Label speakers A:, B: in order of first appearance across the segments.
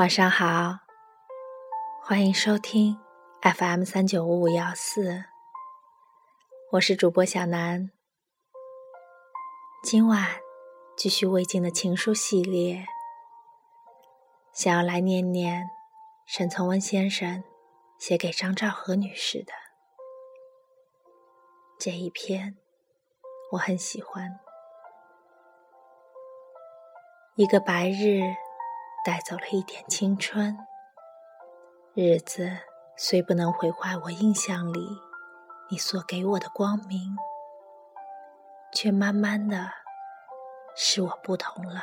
A: 晚上好，欢迎收听 FM 三九五五幺四，我是主播小南。今晚继续魏晋的情书系列，想要来念念沈从文先生写给张兆和女士的这一篇，我很喜欢。一个白日。带走了一点青春，日子虽不能毁坏我印象里你所给我的光明，却慢慢的使我不同了。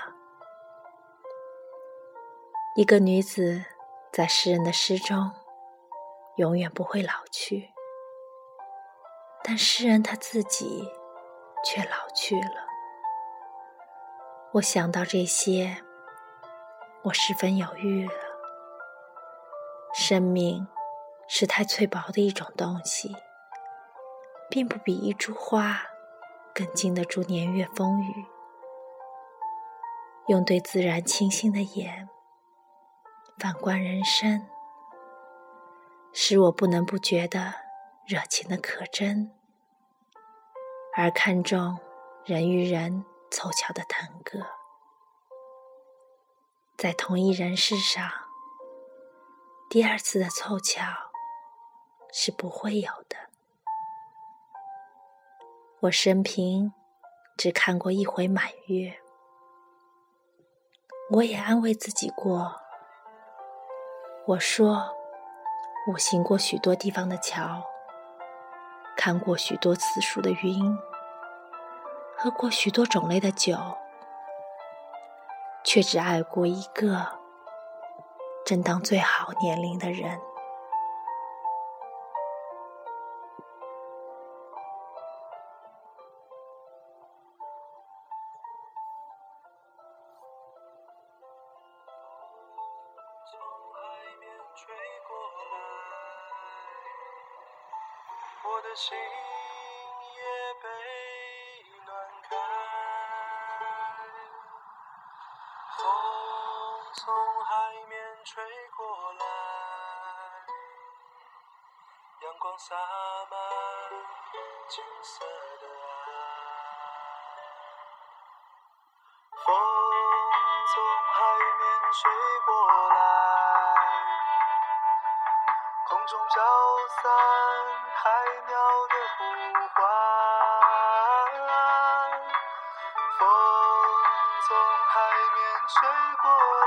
A: 一个女子在诗人的诗中永远不会老去，但诗人他自己却老去了。我想到这些。我十分犹豫了。生命是太脆薄的一种东西，并不比一株花更经得住年月风雨。用对自然清新的眼反观人生，使我不能不觉得热情的可真，而看重人与人凑巧的腾格。在同一人世上，第二次的凑巧是不会有的。我生平只看过一回满月，我也安慰自己过。我说，我行过许多地方的桥，看过许多次数的云，喝过许多种类的酒。却只爱过一个正当最好年龄的人。
B: 我的心也被从海面吹过来，阳光洒满金色的岸。风从海面吹过来，空中飘散海鸟的呼唤。风从海面吹过来。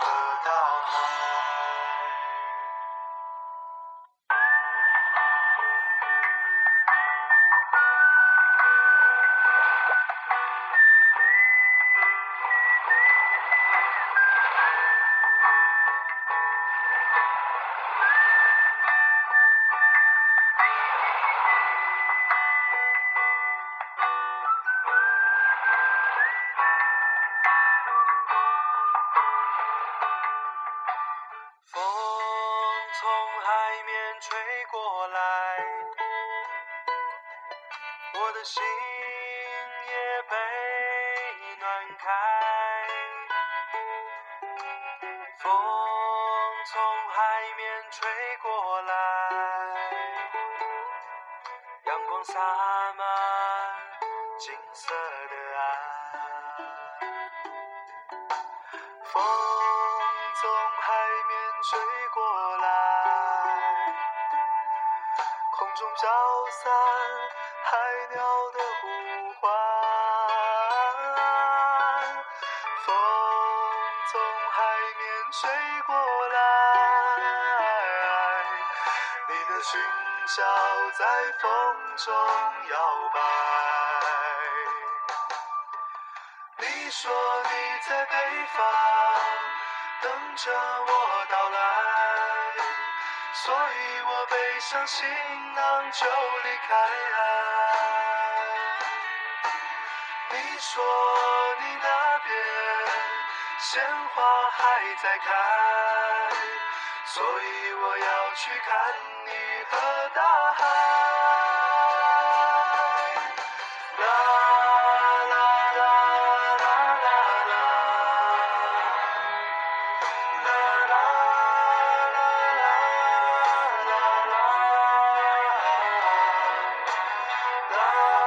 B: 到海。我的心也被暖开，风从海面吹过来，阳光洒满金色的岸。风飘散。海鸟的呼唤，风从海面吹过来，你的裙角在风中摇摆。你说你在北方等着我到来，所以我背上行囊就离开。你说你那边鲜花还在开，所以我要去看你和大海。那。God.